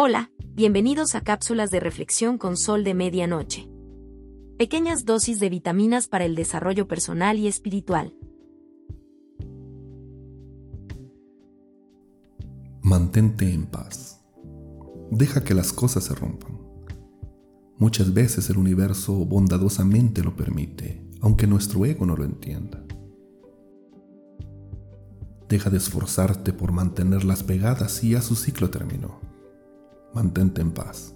Hola, bienvenidos a cápsulas de reflexión con sol de medianoche. Pequeñas dosis de vitaminas para el desarrollo personal y espiritual. Mantente en paz. Deja que las cosas se rompan. Muchas veces el universo bondadosamente lo permite, aunque nuestro ego no lo entienda. Deja de esforzarte por mantenerlas pegadas y ya su ciclo terminó mantente en paz.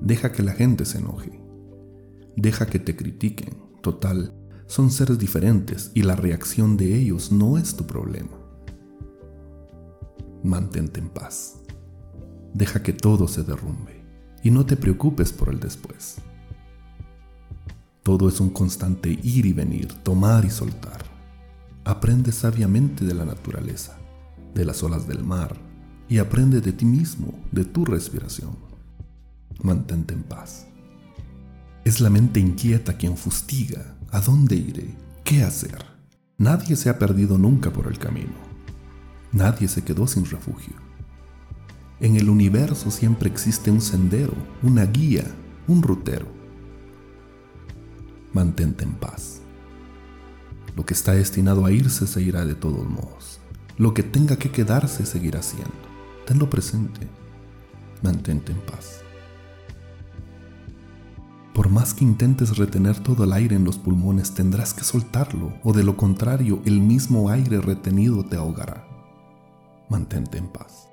Deja que la gente se enoje. Deja que te critiquen. Total, son seres diferentes y la reacción de ellos no es tu problema. Mantente en paz. Deja que todo se derrumbe y no te preocupes por el después. Todo es un constante ir y venir, tomar y soltar. Aprende sabiamente de la naturaleza, de las olas del mar, y aprende de ti mismo, de tu respiración. Mantente en paz. Es la mente inquieta quien fustiga a dónde iré, qué hacer. Nadie se ha perdido nunca por el camino. Nadie se quedó sin refugio. En el universo siempre existe un sendero, una guía, un rutero. Mantente en paz. Lo que está destinado a irse se irá de todos modos. Lo que tenga que quedarse seguirá siendo. Tenlo presente. Mantente en paz. Por más que intentes retener todo el aire en los pulmones, tendrás que soltarlo, o de lo contrario, el mismo aire retenido te ahogará. Mantente en paz.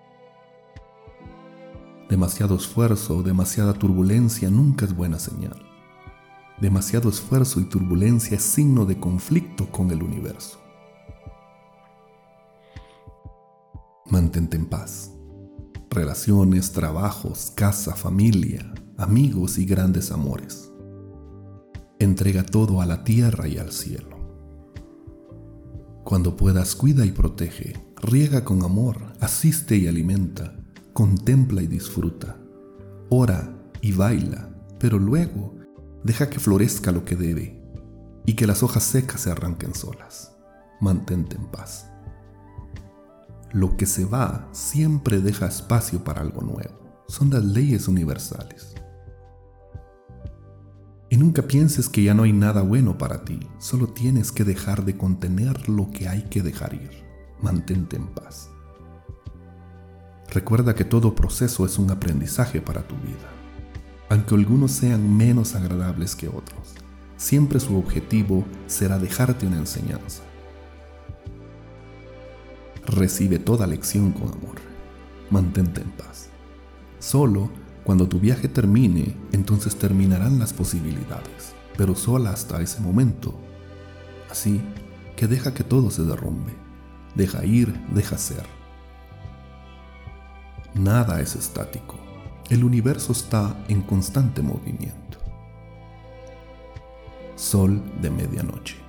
Demasiado esfuerzo o demasiada turbulencia nunca es buena señal. Demasiado esfuerzo y turbulencia es signo de conflicto con el universo. Mantente en paz relaciones, trabajos, casa, familia, amigos y grandes amores. Entrega todo a la tierra y al cielo. Cuando puedas, cuida y protege, riega con amor, asiste y alimenta, contempla y disfruta, ora y baila, pero luego deja que florezca lo que debe y que las hojas secas se arranquen solas. Mantente en paz lo que se va siempre deja espacio para algo nuevo. Son las leyes universales. Y nunca pienses que ya no hay nada bueno para ti, solo tienes que dejar de contener lo que hay que dejar ir. Mantente en paz. Recuerda que todo proceso es un aprendizaje para tu vida. Aunque algunos sean menos agradables que otros, siempre su objetivo será dejarte una enseñanza recibe toda lección con amor. Mantente en paz. Solo cuando tu viaje termine, entonces terminarán las posibilidades, pero sola hasta ese momento. Así que deja que todo se derrumbe. Deja ir, deja ser. Nada es estático. El universo está en constante movimiento. Sol de medianoche.